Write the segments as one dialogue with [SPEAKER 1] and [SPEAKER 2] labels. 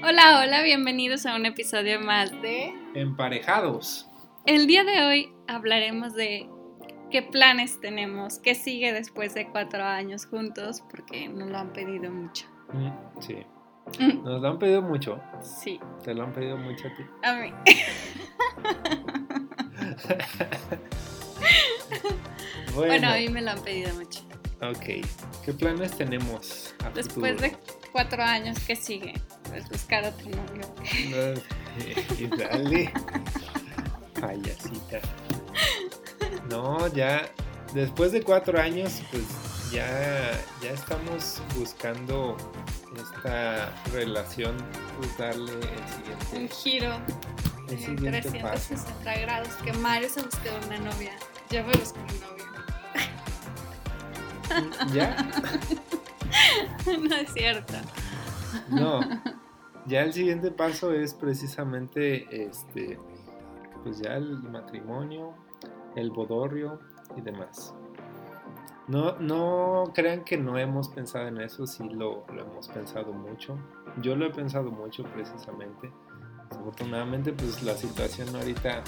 [SPEAKER 1] Hola, hola, bienvenidos a un episodio más de
[SPEAKER 2] Emparejados.
[SPEAKER 1] El día de hoy hablaremos de qué planes tenemos, qué sigue después de cuatro años juntos, porque nos lo han pedido mucho.
[SPEAKER 2] Mm, sí. Nos lo han pedido mucho.
[SPEAKER 1] Sí.
[SPEAKER 2] Te lo han pedido mucho a ti.
[SPEAKER 1] A mí. bueno, a mí me lo han pedido mucho.
[SPEAKER 2] Ok. ¿Qué planes tenemos?
[SPEAKER 1] A Después de cuatro años, ¿qué sigue? Pues buscar otro novio.
[SPEAKER 2] y dale. Payasita. No, ya. Después de cuatro años, pues ya, ya estamos buscando esta relación, pues darle el siguiente.
[SPEAKER 1] Un giro.
[SPEAKER 2] El siguiente
[SPEAKER 1] 360 paso. grados. Que Mario se buscó una novia. Yo me busco un novio.
[SPEAKER 2] ¿Ya?
[SPEAKER 1] no es cierto.
[SPEAKER 2] No. Ya el siguiente paso es precisamente este pues ya el matrimonio, el bodorrio y demás. No, no crean que no hemos pensado en eso, sí lo, lo hemos pensado mucho. Yo lo he pensado mucho precisamente. Afortunadamente pues la situación ahorita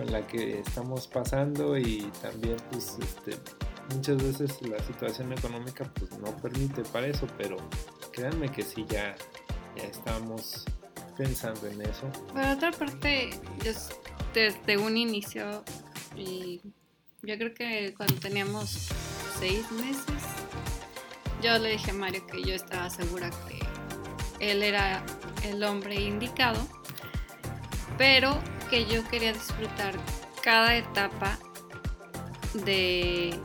[SPEAKER 2] en la que estamos pasando y también pues este, muchas veces la situación económica pues no permite para eso, pero créanme que sí ya, ya estamos pensando en eso.
[SPEAKER 1] Por otra parte, desde un inicio, yo creo que cuando teníamos seis meses, yo le dije a Mario que yo estaba segura que él era el hombre indicado, pero que yo quería disfrutar cada etapa de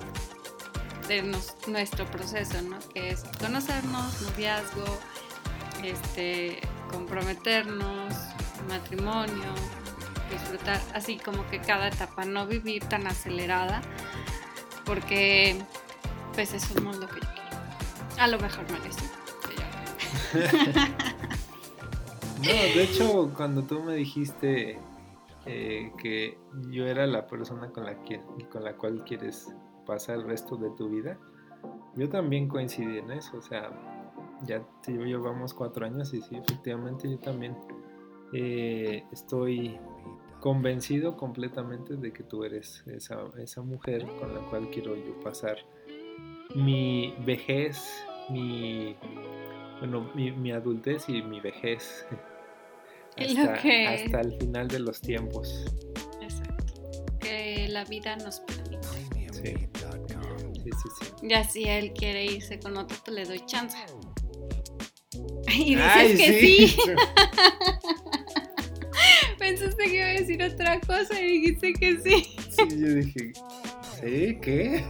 [SPEAKER 1] de nuestro proceso, ¿no? Que es conocernos, noviazgo, este, comprometernos, matrimonio, disfrutar, así como que cada etapa, no vivir tan acelerada, porque pues es lo que yo quiero. A lo mejor merece.
[SPEAKER 2] no, de hecho, cuando tú me dijiste eh, que yo era la persona con la, que, con la cual quieres pasa el resto de tu vida. Yo también coincidí en eso, o sea, ya llevamos cuatro años y sí, efectivamente yo también eh, estoy convencido completamente de que tú eres esa, esa mujer con la cual quiero yo pasar mi vejez, mi, bueno, mi, adultez y mi vejez hasta, hasta el final de los tiempos.
[SPEAKER 1] Exacto. Que la vida nos permite.
[SPEAKER 2] Sí.
[SPEAKER 1] Ya si él quiere irse con otro, pues le doy chance. Y dices que sí. Pensaste que iba a decir otra cosa y dijiste que sí.
[SPEAKER 2] Sí, yo dije, ¿sí? ¿Qué?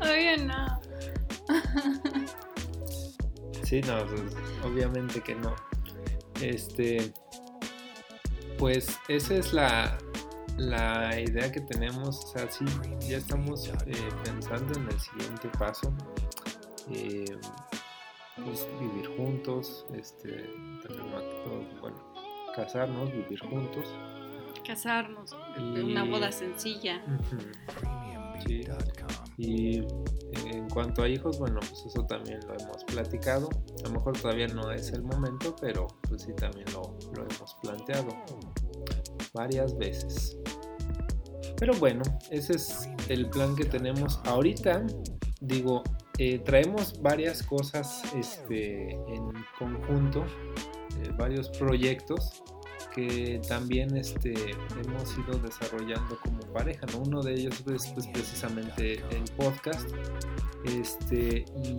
[SPEAKER 1] Obvio no.
[SPEAKER 2] Sí, no, pues, obviamente que no. Este, pues esa es la, la idea que tenemos, o sea, sí, ya estamos eh, pensando en el siguiente paso. Eh, pues, vivir juntos, este, bueno, casarnos, vivir juntos.
[SPEAKER 1] Casarnos, una boda sencilla.
[SPEAKER 2] Y en cuanto a hijos, bueno, pues eso también lo hemos platicado. A lo mejor todavía no es el momento, pero pues sí también lo, lo hemos planteado varias veces. Pero bueno, ese es el plan que tenemos ahorita. Digo, eh, traemos varias cosas este, en conjunto, eh, varios proyectos que también este, hemos ido desarrollando como pareja. Uno de ellos es pues, precisamente el podcast. Este, y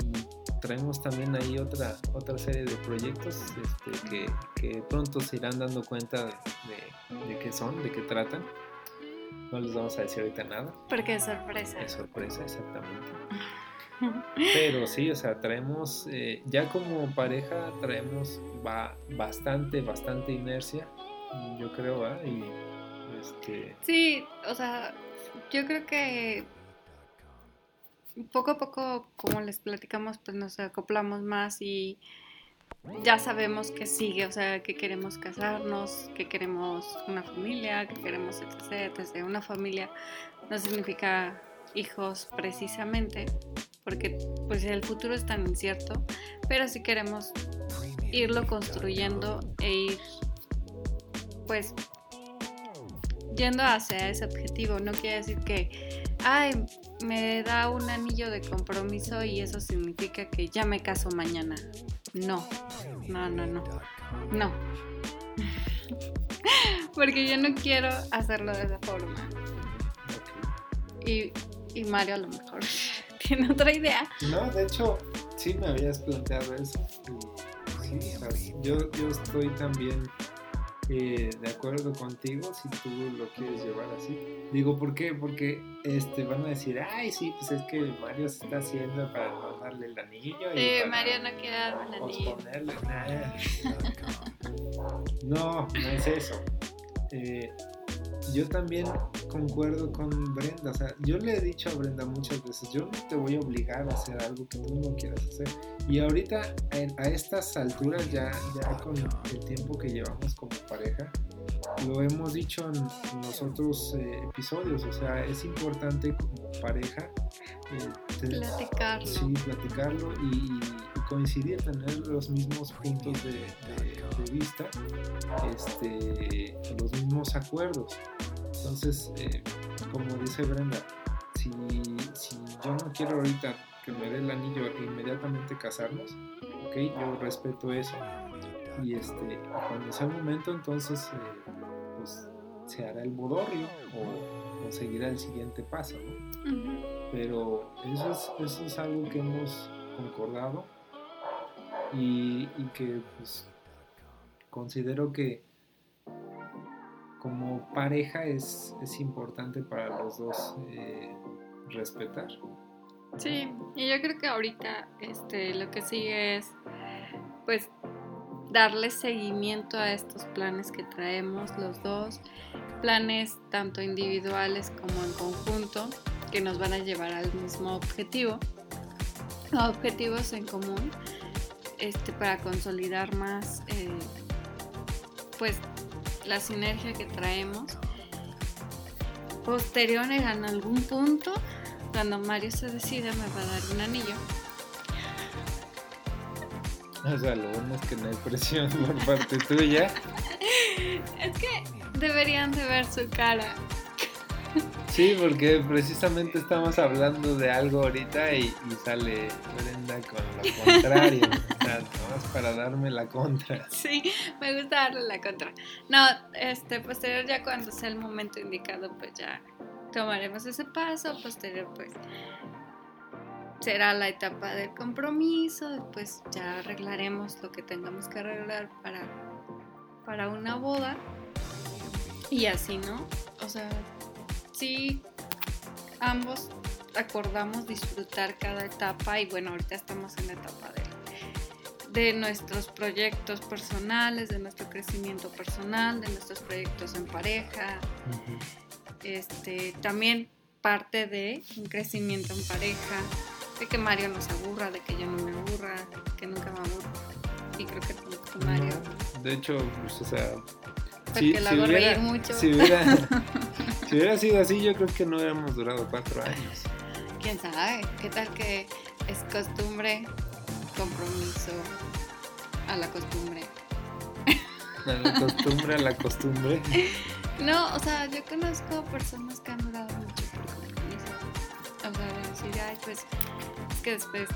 [SPEAKER 2] traemos también ahí otra, otra serie de proyectos este, que, pronto se irán dando cuenta de, de qué son, de qué tratan. No les vamos a decir ahorita nada.
[SPEAKER 1] Porque es sorpresa.
[SPEAKER 2] Es sorpresa, exactamente. Pero sí, o sea, traemos, eh, ya como pareja traemos va bastante, bastante inercia, yo creo, ¿eh? Y este...
[SPEAKER 1] Sí, o sea, yo creo que poco a poco, como les platicamos, pues nos acoplamos más y ya sabemos que sigue, o sea, que queremos casarnos, que queremos una familia, que queremos etc, Desde Una familia no significa hijos precisamente, porque pues el futuro es tan incierto, pero sí queremos irlo construyendo e ir, pues, yendo hacia ese objetivo. No quiere decir que, ay, me da un anillo de compromiso y eso significa que ya me caso mañana. No, no, no, no, no. Porque yo no quiero hacerlo de esa forma. Y, y Mario a lo mejor otra idea.
[SPEAKER 2] No, de hecho, sí me habías planteado eso. Sí, yo, yo estoy también eh, de acuerdo contigo si tú lo quieres llevar así. Digo, ¿por qué? Porque este, van a decir, ay, sí, pues es que Mario se está haciendo para no darle el anillo.
[SPEAKER 1] Sí, Mario no quiere darme el anillo.
[SPEAKER 2] no, no es eso. Eh, yo también concuerdo con Brenda. O sea, yo le he dicho a Brenda muchas veces, yo no te voy a obligar a hacer algo que tú no quieras hacer. Y ahorita, a estas alturas, ya, ya con el tiempo que llevamos como pareja, lo hemos dicho en los otros eh, episodios. O sea, es importante como pareja
[SPEAKER 1] eh, platicarlo.
[SPEAKER 2] Sí, platicarlo y, coincidir, tener los mismos puntos de, de vista, este, los mismos acuerdos. Entonces, eh, como dice Brenda, si, yo no quiero ahorita que me dé el anillo e inmediatamente casarnos, ok, yo respeto eso. Y este, cuando sea el momento, entonces eh, pues, se hará el bodorrio o, seguirá el siguiente paso. Pero eso es, eso es algo que hemos concordado y, y que pues, considero que como pareja es, es importante para los dos eh, respetar.
[SPEAKER 1] Sí, y yo creo que ahorita este, lo que sigue es pues darle seguimiento a estos planes que traemos los dos, planes tanto individuales como en conjunto, que nos van a llevar al mismo objetivo, objetivos en común, este, para consolidar más eh, pues la sinergia que traemos. Posterior en algún punto, cuando Mario se decida, me va a dar un anillo.
[SPEAKER 2] O sea, lo bueno es que no hay presión por parte tuya.
[SPEAKER 1] es que deberían de ver su cara.
[SPEAKER 2] Sí, porque precisamente estamos hablando de algo ahorita y, sale Brenda con lo contrario. o sea, no, para darme la contra.
[SPEAKER 1] Sí, me gusta darle la contra. No, este, posterior ya cuando sea el momento indicado, pues ya tomaremos ese paso. Posterior, pues será la etapa del compromiso. Después ya arreglaremos lo que tengamos que arreglar para, para una boda. Y así, ¿no? O sea, sí ambos acordamos disfrutar cada etapa y bueno, ahorita estamos en la etapa de, de nuestros proyectos personales, de nuestro crecimiento personal, de nuestros proyectos en pareja. Este, también parte de un crecimiento en pareja, de que Mario no se aburra, de que yo no me aburra, que nunca me aburro. Y creo que Mario.
[SPEAKER 2] De hecho, pues, o sea,
[SPEAKER 1] porque la reír mucho.
[SPEAKER 2] Si hubiera, sido así, yo creo que no hubiéramos durado cuatro años.
[SPEAKER 1] Quién sabe, qué tal que es costumbre, compromiso, a la costumbre.
[SPEAKER 2] A la costumbre, a la costumbre.
[SPEAKER 1] No, o sea, yo conozco personas que han durado mucho por compromiso. O sea, decir, ay, pues es que después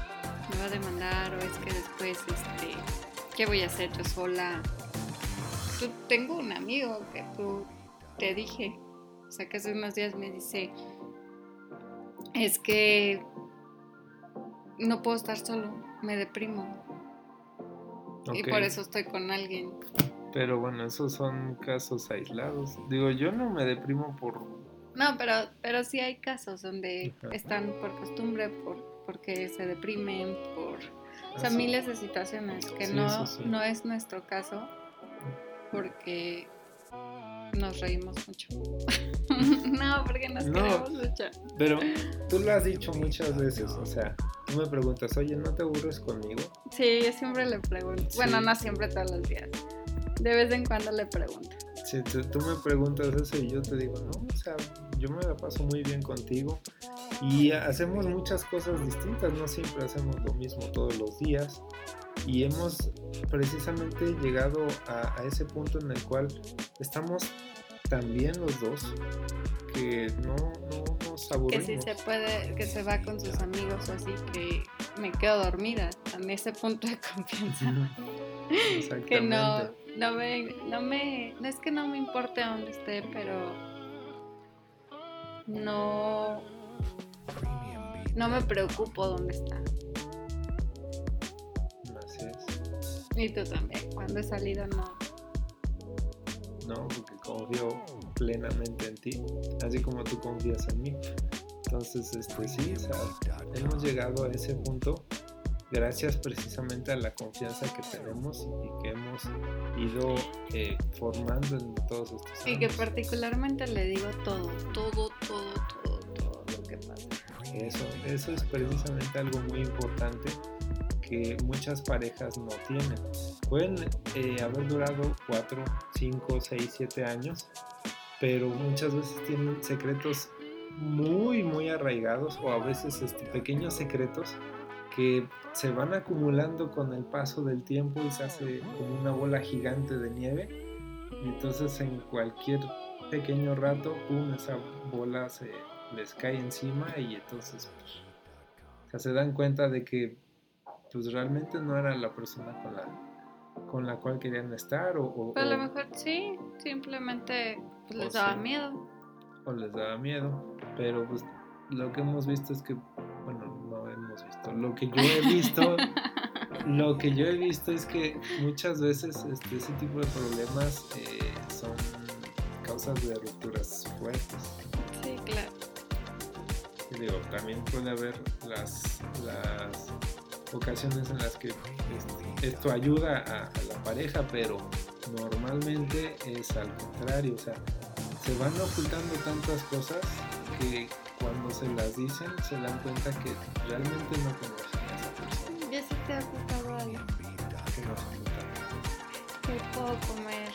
[SPEAKER 1] me va a demandar o es que después, este, ¿qué voy a hacer yo sola? tengo un amigo que tú te dije, o sea, que hace unos días me dice, es que no puedo estar solo, me deprimo. Y por eso estoy con alguien.
[SPEAKER 2] Pero bueno, esos son casos aislados. Digo, yo no me deprimo por...
[SPEAKER 1] No, pero, pero sí hay casos donde están por costumbre, por, porque se deprimen, por... O sea, miles de situaciones que no, no es nuestro caso porque nos reímos mucho. no, porque nos queremos mucho.
[SPEAKER 2] Pero tú lo has dicho muchas veces, o sea, tú me preguntas, oye, ¿no te aburres conmigo?
[SPEAKER 1] Sí, yo siempre le pregunto. Bueno, no siempre todos los días. De vez en cuando le pregunto.
[SPEAKER 2] Si tú, tú me preguntas eso y yo te digo, no, o sea, yo me la paso muy bien contigo y hacemos muchas cosas distintas, no siempre hacemos lo mismo todos los días y hemos precisamente llegado a, a ese punto en el cual estamos tan bien los dos que no, no nos
[SPEAKER 1] Que
[SPEAKER 2] aburrimos.
[SPEAKER 1] si se puede, que se va con sus amigos o así, que me quedo dormida. En ese punto de confianza. Que no, no me, no me, no es que no me importe dónde esté, pero no, no me preocupo dónde está.
[SPEAKER 2] Así es.
[SPEAKER 1] Y tú también, cuando he salido no.
[SPEAKER 2] ¿no? Porque confío plenamente en ti, así como tú confías en mí. Entonces, este, sí, o sea, hemos llegado a ese punto gracias precisamente a la confianza que tenemos y que hemos ido eh, formando en todos estos
[SPEAKER 1] Y que
[SPEAKER 2] años.
[SPEAKER 1] particularmente le digo todo, todo, todo, todo, todo lo que pasa.
[SPEAKER 2] Eso, eso es precisamente algo muy importante que muchas parejas no tienen. Pueden eh, haber durado 4, 5, 6, 7 años, pero muchas veces tienen secretos muy, muy arraigados o a veces este, pequeños secretos que se van acumulando con el paso del tiempo y se hace como una bola gigante de nieve. Y entonces en cualquier pequeño rato, pum, esa bola se les cae encima y entonces pues, o sea, se dan cuenta de que pues realmente no era la persona con la con la cual querían estar o, o-
[SPEAKER 1] a lo mejor sí, simplemente pues, les daba
[SPEAKER 2] sí.
[SPEAKER 1] miedo.
[SPEAKER 2] o les daba miedo, pero pues lo que hemos visto es que, visto, lo que yo he visto, lo que yo he visto es que muchas veces este, ese tipo de problemas eh, son causas de rupturas fuertes.
[SPEAKER 1] Sí, claro.
[SPEAKER 2] Y digo, también puede haber las, las ocasiones en las que este, esto ayuda a, a la pareja, pero normalmente es al contrario, o sea, se van ocultando tantas cosas que cuando se las dicen se dan cuenta que realmente no conocen a esa persona,
[SPEAKER 1] Ya se te ha ocultado algo.
[SPEAKER 2] que no se notan.
[SPEAKER 1] Que puedo comer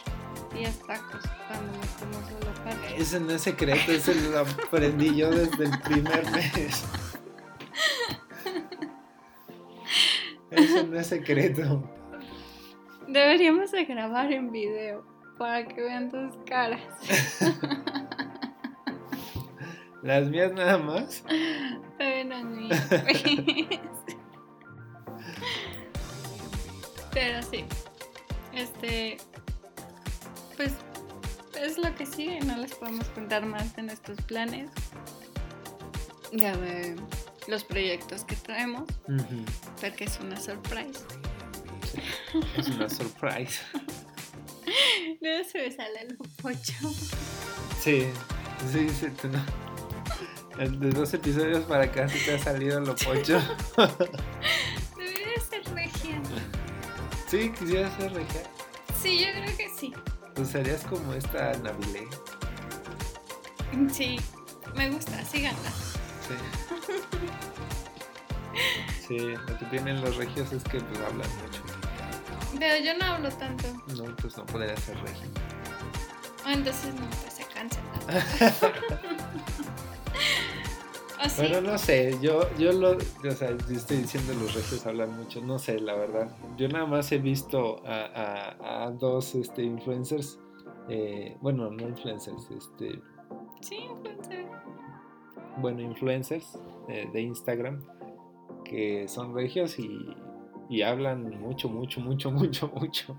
[SPEAKER 1] 10 tacos cuando me como solo carne.
[SPEAKER 2] Ese no es secreto, ese lo aprendí yo desde el primer mes. Eso no es secreto.
[SPEAKER 1] Deberíamos de grabar en video para que vean tus caras.
[SPEAKER 2] Las mías nada más.
[SPEAKER 1] Bueno, ni- Pero sí. Este. Pues es lo que sigue. No les podemos contar más de nuestros planes. Ya de los proyectos que traemos. Porque es una surprise.
[SPEAKER 2] Es una surprise.
[SPEAKER 1] Luego se me sale el pocho.
[SPEAKER 2] Sí, sí, sí. no. De dos episodios para acá sí te ha salido lo pocho.
[SPEAKER 1] Debería ser regia.
[SPEAKER 2] Sí, quisieras ser regia.
[SPEAKER 1] Sí, yo creo que sí.
[SPEAKER 2] Pues serías como esta Nabilé.
[SPEAKER 1] Sí, me gusta, síganla.
[SPEAKER 2] Sí. Sí, lo que tienen los regios es que pues hablan mucho.
[SPEAKER 1] Pero yo no hablo tanto.
[SPEAKER 2] No, pues no podría ser regio.
[SPEAKER 1] Ah, Entonces no, pues se cancela. Así.
[SPEAKER 2] Bueno, no sé, yo, yo lo, o sea, yo estoy diciendo los regios hablan mucho, no sé, la verdad. Yo nada más he visto a, a- a dos este, influencers, eh, bueno, no influencers, este,
[SPEAKER 1] Sí, influencer.
[SPEAKER 2] bueno, influencers eh, de Instagram que son regios y, y hablan mucho, mucho, mucho, mucho, mucho.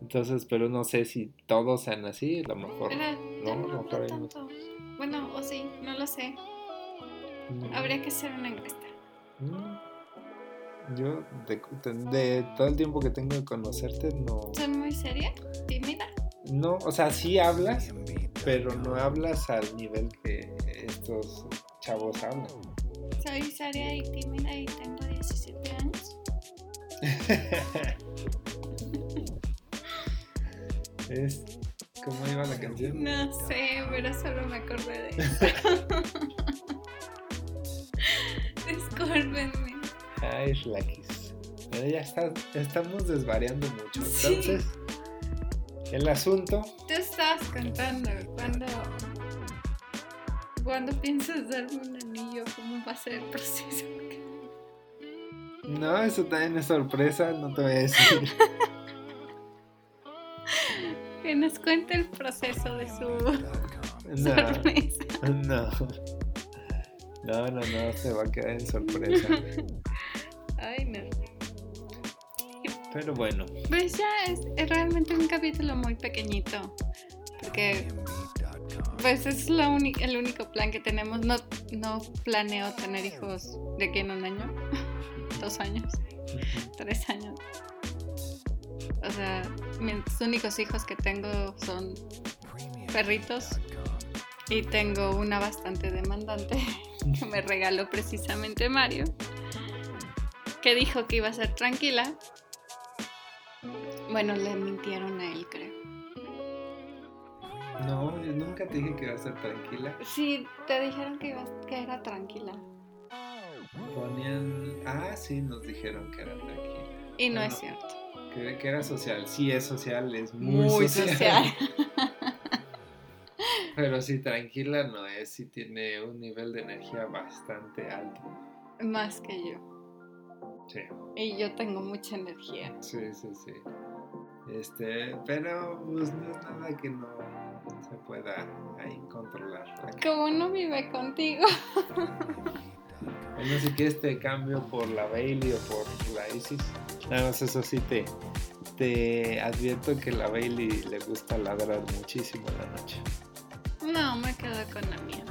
[SPEAKER 2] Entonces, pero no sé si todos sean así, a lo mejor.
[SPEAKER 1] Pero
[SPEAKER 2] no, a
[SPEAKER 1] no
[SPEAKER 2] lo mejor hay unos-
[SPEAKER 1] tanto. Bueno, o sí, no lo sé. Habría que hacer una encuesta.
[SPEAKER 2] Mm. Yo, de, de todo el tiempo que tengo de conocerte, no.
[SPEAKER 1] ¿Soy muy seria? ¿Tímida?
[SPEAKER 2] No, o sea, sí hablas, pero no hablas al nivel que estos chavos hablan.
[SPEAKER 1] Soy seria y tímida y tengo 17 años.
[SPEAKER 2] es. ¿Cómo iba la canción?
[SPEAKER 1] No sé, pero solo me acordé de eso.
[SPEAKER 2] Flaquis. Pero ya está, estamos desvariando mucho.
[SPEAKER 1] Sí.
[SPEAKER 2] Entonces, el asunto.
[SPEAKER 1] Tú estás estabas cantando, ¿cuándo, ¿cuándo piensas darme un anillo? ¿Cómo va a ser el proceso?
[SPEAKER 2] No, eso también es sorpresa, no te voy a decir.
[SPEAKER 1] que nos cuente el proceso de su
[SPEAKER 2] No,
[SPEAKER 1] sorpresa.
[SPEAKER 2] no. No, no, no, se va a quedar en sorpresa. Pero bueno,
[SPEAKER 1] Pues ya es, es realmente un capítulo muy pequeñito. Porque pues es la el único plan que tenemos. No, no planeo tener hijos de aquí en un año, dos años, tres años. O sea, mis únicos hijos que tengo son perritos. Y tengo una bastante demandante que me regaló precisamente Mario. Que dijo que iba a ser tranquila. Bueno, le mintieron a él, creo.
[SPEAKER 2] no, yo nunca te dije que iba a ser tranquila.
[SPEAKER 1] Sí, te dijeron que, ibas- que era tranquila.
[SPEAKER 2] Ponían. Ah, sí, nos dijeron que era tranquila.
[SPEAKER 1] Y no es cierto.
[SPEAKER 2] Que, que era social. Sí, es social, es muy,
[SPEAKER 1] Muy
[SPEAKER 2] social.
[SPEAKER 1] social.
[SPEAKER 2] Pero sí, tranquila no es. Sí, tiene un nivel de energía bastante alto.
[SPEAKER 1] Más que yo.
[SPEAKER 2] Sí,
[SPEAKER 1] Y yo tengo mucha energía.
[SPEAKER 2] sí, sí, sí. Este, pero pues no es nada que no se pueda ahí controlar.
[SPEAKER 1] Como no vive contigo.
[SPEAKER 2] Bueno, si quieres te cambio por la Bailey o por la Isis. Nada más eso sí te, te advierto que la Bailey le gusta ladrar muchísimo en la noche.
[SPEAKER 1] No, me quedo con la mía.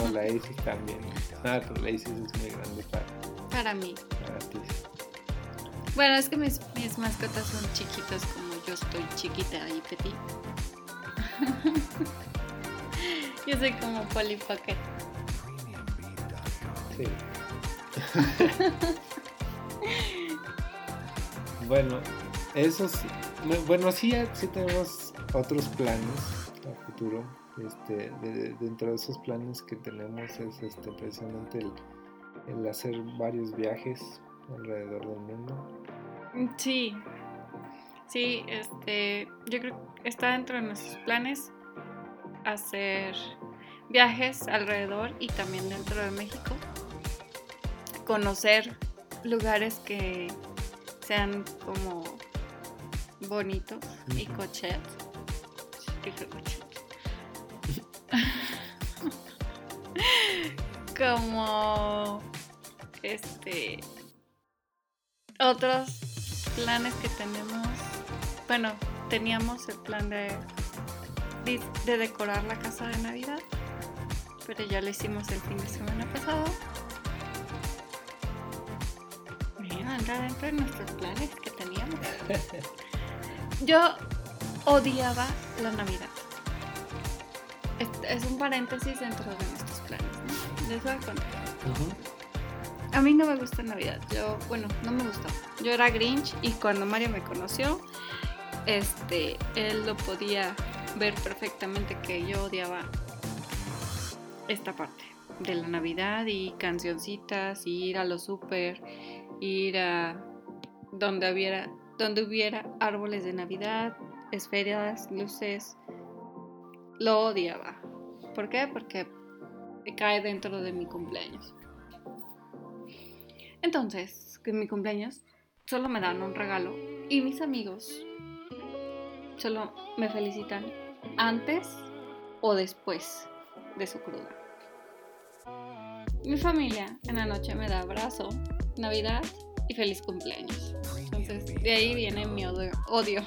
[SPEAKER 2] O la Isis también. Ah, pero la Isis es muy grande para,
[SPEAKER 1] Para mí.
[SPEAKER 2] para ti.
[SPEAKER 1] Bueno, es que mis, mis mascotas son chiquitas como yo estoy chiquita y petit. yo soy como Polly Pocket.
[SPEAKER 2] Sí. bueno, esos. Bueno, sí, sí tenemos otros planes a futuro. Este, de- dentro de esos planes que tenemos es este, precisamente el, el hacer varios viajes alrededor del mundo.
[SPEAKER 1] Sí, sí, este, yo creo que está dentro de nuestros planes hacer viajes alrededor y también dentro de México, conocer lugares que sean como bonitos y
[SPEAKER 2] Ujú.
[SPEAKER 1] cochet. Dije cochet. como este otros planes que tenemos. Bueno, teníamos el plan de, de, de decorar la casa de Navidad, pero ya lo hicimos el fin de semana pasado. Mira, entra dentro de nuestros planes que teníamos. Yo odiaba la Navidad. Es, es un paréntesis dentro de nuestros planes. ¿no? Les voy a contar. A mí no me gusta Navidad. Yo, bueno, no me gustó. Yo era Grinch y cuando Mario me conoció, este, él lo podía ver perfectamente que yo odiaba esta parte de la Navidad y cancioncitas y ir a los súper, ir a donde hubiera, donde hubiera árboles de Navidad, esferas, luces. Lo odiaba. ¿Por qué? Porque cae dentro de mi cumpleaños. Entonces, en mi cumpleaños solo me dan un regalo y mis amigos solo me felicitan antes o después de su cruda. Mi familia en la noche me da abrazo, Navidad y feliz cumpleaños. Entonces, de ahí viene mi odio. odio.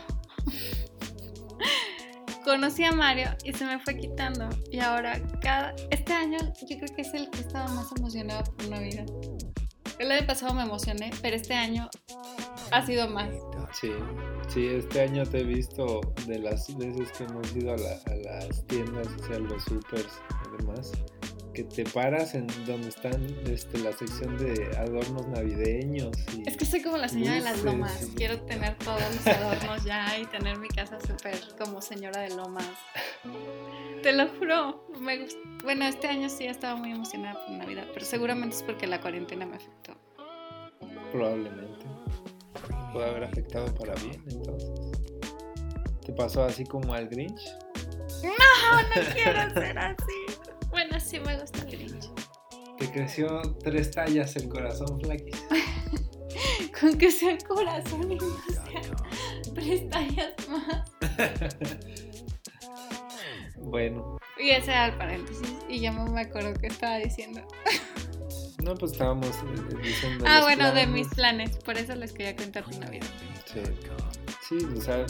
[SPEAKER 1] Conocí a Mario y se me fue quitando. Y ahora, cada. Este año, yo creo que es el que estaba más emocionado por Navidad. El año pasado me emocioné, pero este año ha sido más.
[SPEAKER 2] Sí, sí, este año te he visto de las veces que hemos ido a, la- a las tiendas, o sea, los supers y demás, que te paras en donde están este, la sección de adornos navideños. Y,
[SPEAKER 1] Es que soy como la señora de las lomas. Quiero tener todos los adornos ya y tener mi casa súper como señora de lomas. Te lo juro. Me gust- Bueno, este año sí estaba muy emocionada por Navidad, pero seguramente es porque la cuarentena me afectó.
[SPEAKER 2] probablemente puede haber afectado para bien, entonces. ¿Te pasó así como al Grinch?
[SPEAKER 1] No, no quiero ser así. Bueno, sí me gusta el Grinch.
[SPEAKER 2] Que creció tres tallas el corazón flaquis.
[SPEAKER 1] Con que sea el corazón y no sea tres tallas más.
[SPEAKER 2] bueno,
[SPEAKER 1] Y ese era el paréntesis. Y ya no me acuerdo qué estaba diciendo.
[SPEAKER 2] no, pues estábamos eh, diciendo.
[SPEAKER 1] Ah, bueno, de mis planes. Por eso les quería contar mi Navidad.
[SPEAKER 2] Sí. Sí, o sea,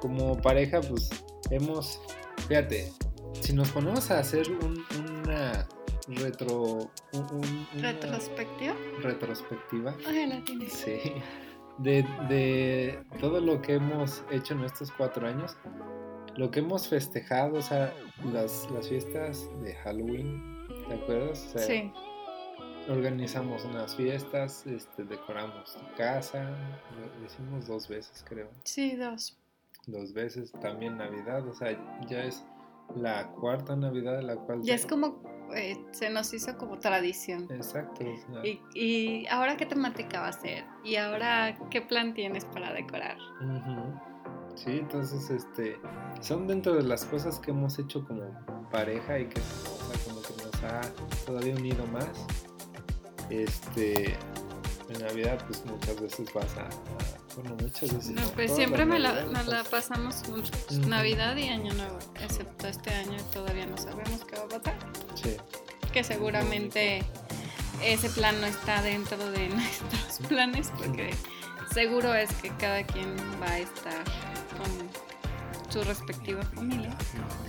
[SPEAKER 2] como pareja, pues hemos. Fíjate, si nos ponemos a hacer un- una retro. un- un- una
[SPEAKER 1] ¿Retrospectiva?
[SPEAKER 2] retrospectiva.
[SPEAKER 1] Ay, la tienes.
[SPEAKER 2] Sí. De, de todo lo que hemos hecho en estos cuatro años, lo que hemos festejado, o sea, las, las fiestas de Halloween, ¿te acuerdas? O sea,
[SPEAKER 1] Sí.
[SPEAKER 2] Organizamos unas fiestas, este, decoramos tu casa, lo, hicimos dos veces, creo.
[SPEAKER 1] Sí, dos.
[SPEAKER 2] Dos veces también Navidad, o sea, ya es la cuarta Navidad de la cual.
[SPEAKER 1] Ya es como. eh, se nos hizo como tradición.
[SPEAKER 2] Exacto.
[SPEAKER 1] Y, y ahora qué temática va a ser? ¿Y ahora qué plan tienes para decorar?
[SPEAKER 2] Ujú. Sí, entonces, este, son dentro de las cosas que hemos hecho como pareja y que, o sea, como que nos ha todavía unido más. Este, en Navidad, pues muchas veces vas a, bueno, muchas veces.
[SPEAKER 1] No, pues siempre me la, nos pasamos juntos. Navidad y Año Nuevo. Excepto este año todavía no sabemos qué va a pasar.
[SPEAKER 2] Sí,
[SPEAKER 1] Que seguramente ese plan no está dentro de nuestros planes porque seguro es que cada quien va a estar su respectiva familia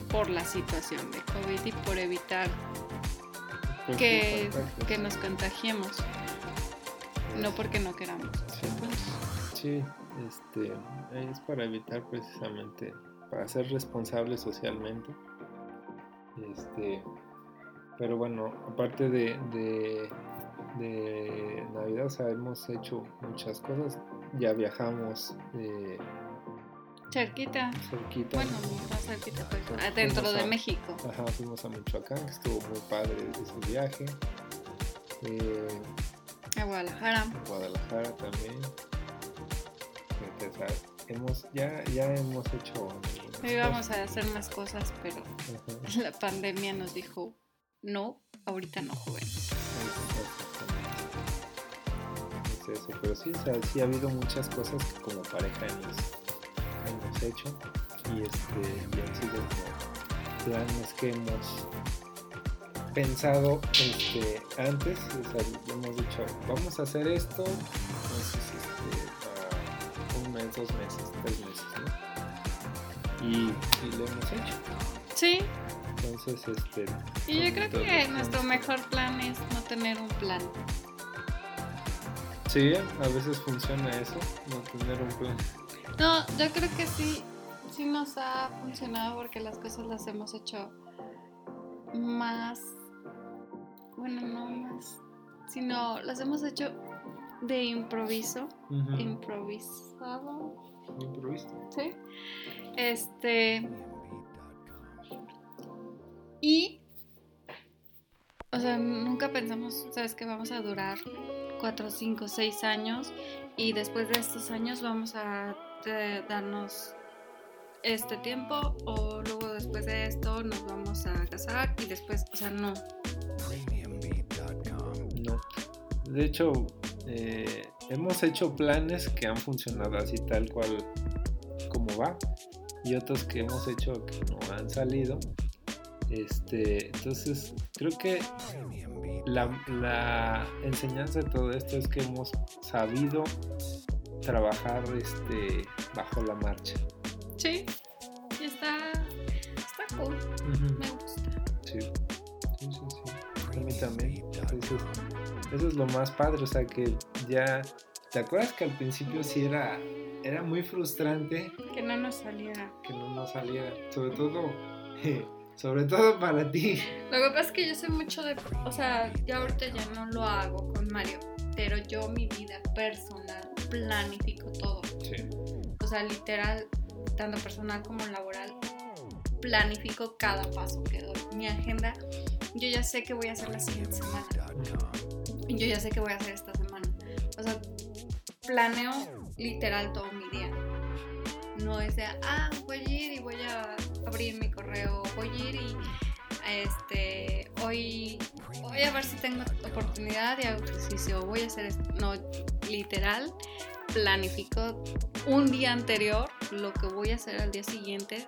[SPEAKER 1] por la situación de COVID y por evitar que, que nos contagiemos. No porque no queramos.
[SPEAKER 2] Sí. Sí, este, es para evitar precisamente, para ser responsable socialmente. Este, pero bueno, aparte de, de, de Navidad, o sea, hemos hecho muchas cosas. Ya viajamos eh,
[SPEAKER 1] Cerquita.
[SPEAKER 2] cerquita.
[SPEAKER 1] Bueno, no cerquita, pues,
[SPEAKER 2] Fuimos
[SPEAKER 1] adentro de
[SPEAKER 2] a-
[SPEAKER 1] México.
[SPEAKER 2] Ajá, fuimos a Michoacán, que estuvo muy padre ese viaje. Eh,
[SPEAKER 1] A Guadalajara.
[SPEAKER 2] Guadalajara también. Sea, hemos, ya, ya hemos hecho.
[SPEAKER 1] Íbamos a hacer más cosas, pero.
[SPEAKER 2] Ajá,
[SPEAKER 1] la pandemia nos dijo, no, ahorita no, joven.
[SPEAKER 2] exactamente. Es eso, pero sí, o sea, sí ha habido muchas cosas que como pareja hemos, hemos hecho y, este, y han sido planes que hemos pensado este, antes, o sea, hemos dicho, vamos a hacer esto, entonces, este, un mes, dos meses, tres meses, ¿no? Y, y lo hemos hecho.
[SPEAKER 1] Sí,
[SPEAKER 2] Entonces, este.
[SPEAKER 1] y yo creo que nuestro
[SPEAKER 2] planes.
[SPEAKER 1] mejor plan es no tener un plan.
[SPEAKER 2] Sí, a veces funciona eso, no tener un plan.
[SPEAKER 1] No, yo creo que sí, sí nos ha funcionado porque las cosas las hemos hecho más, bueno, no más, sino las hemos hecho de improviso,
[SPEAKER 2] Ujú.
[SPEAKER 1] improvisado,
[SPEAKER 2] Improviso.
[SPEAKER 1] ¿sí? Este. Y. O sea, nunca pensamos, ¿sabes? Que vamos a durar 4, 5, 6 años y después de estos años vamos a darnos este tiempo o luego después de esto nos vamos a casar y después, o sea, no.
[SPEAKER 2] No. De hecho, eh, hemos hecho planes que han funcionado así tal cual como va y otros que hemos hecho que no han salido. Este, entonces, creo que la, la enseñanza de todo esto es que hemos sabido trabajar este, bajo la marcha.
[SPEAKER 1] Sí, y está, está cool, me gusta.
[SPEAKER 2] Sí, sí, sí, sí. A mí también. Entonces, eso es lo más padre, o sea que ya... ¿Te acuerdas que al principio sí era, era muy frustrante
[SPEAKER 1] Que no nos saliera.
[SPEAKER 2] que no nos saliera? Sobre todo, sobre todo para ti.
[SPEAKER 1] Lo que pasa es que yo soy mucho de, o sea, ya ahorita ya no lo hago con Mario, pero yo mi vida personal planifico todo.
[SPEAKER 2] Sí.
[SPEAKER 1] O sea, literal, tanto personal como laboral, planifico cada paso que doy. Mi agenda, yo ya sé qué voy a hacer la siguiente semana. Yo ya sé qué voy a hacer esta semana. O sea, planeo literal todo mi día. no es de, ah, voy a ir y voy a abrir mi correo, voy a ir y este, hoy voy a ver si tengo oportunidad de hago ejercicio, voy a hacer esto. No, literal, planifico un día anterior lo que voy a hacer al día siguiente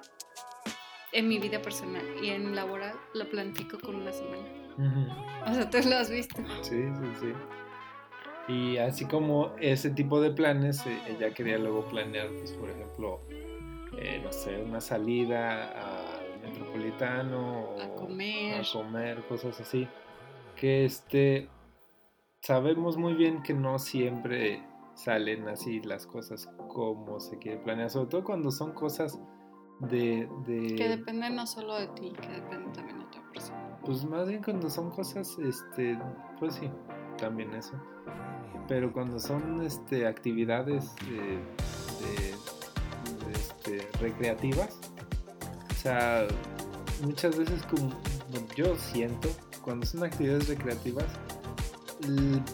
[SPEAKER 1] en mi vida personal y en laboral lo planifico con una semana. O sea, tú lo has visto.
[SPEAKER 2] Sí, sí, sí. Y así como ese tipo de planes, eh, ella quería luego planear, pues, por ejemplo, eh, no sé, una salida al metropolitano
[SPEAKER 1] A comer.
[SPEAKER 2] a comer, cosas así. Que este sabemos muy bien que no siempre salen así las cosas como se quiere planear, sobre todo cuando son cosas de, de-
[SPEAKER 1] Que depende no solo de ti, que depende también de otra persona.
[SPEAKER 2] pues más bien cuando son cosas, este, pues sí, también eso. Pero cuando son este, actividades eh, de- de, este, recreativas, o sea, muchas veces como yo siento, cuando son actividades recreativas,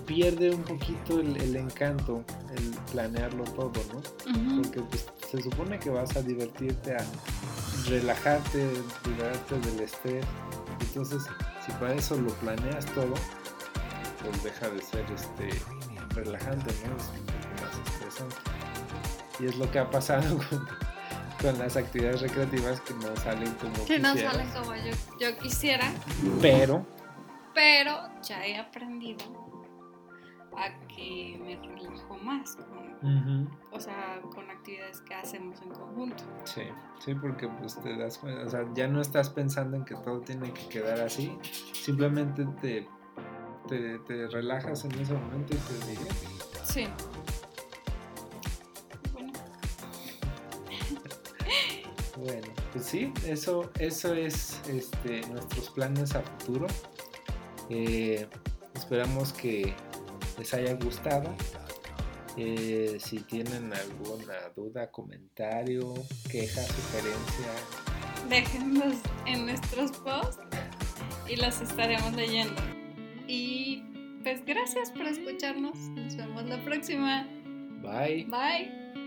[SPEAKER 2] pierde un poquito el, el encanto, el planearlo todo, ¿no? Porque pues, se supone que vas a divertirte, a relajarte, liberarte del estrés. Entonces, si para eso lo planeas todo, pues deja de ser este relajante, ¿no? Es un poco más estresante. Y es lo que ha pasado con, con las actividades recreativas que no salen como
[SPEAKER 1] Que no
[SPEAKER 2] quisieras.
[SPEAKER 1] salen como yo, yo quisiera,
[SPEAKER 2] Pero,
[SPEAKER 1] pero ya he aprendido a que me relajo más, con, o sea, con actividades que hacemos en conjunto.
[SPEAKER 2] sí, sí, porque pues te das cuenta, o sea, ya no estás pensando en que todo tiene que quedar así, simplemente te, te, te relajas en ese momento y te diviertes.
[SPEAKER 1] Sí. Bueno,
[SPEAKER 2] Bueno, pues sí, eso, eso es este, nuestros planes a futuro. Eh, esperamos que les haya gustado. Eh, si tienen alguna duda, comentario, queja, sugerencia,
[SPEAKER 1] déjenlos en nuestros posts y los estaremos leyendo. Y pues gracias por escucharnos. Nos vemos la próxima.
[SPEAKER 2] bye.
[SPEAKER 1] Bye.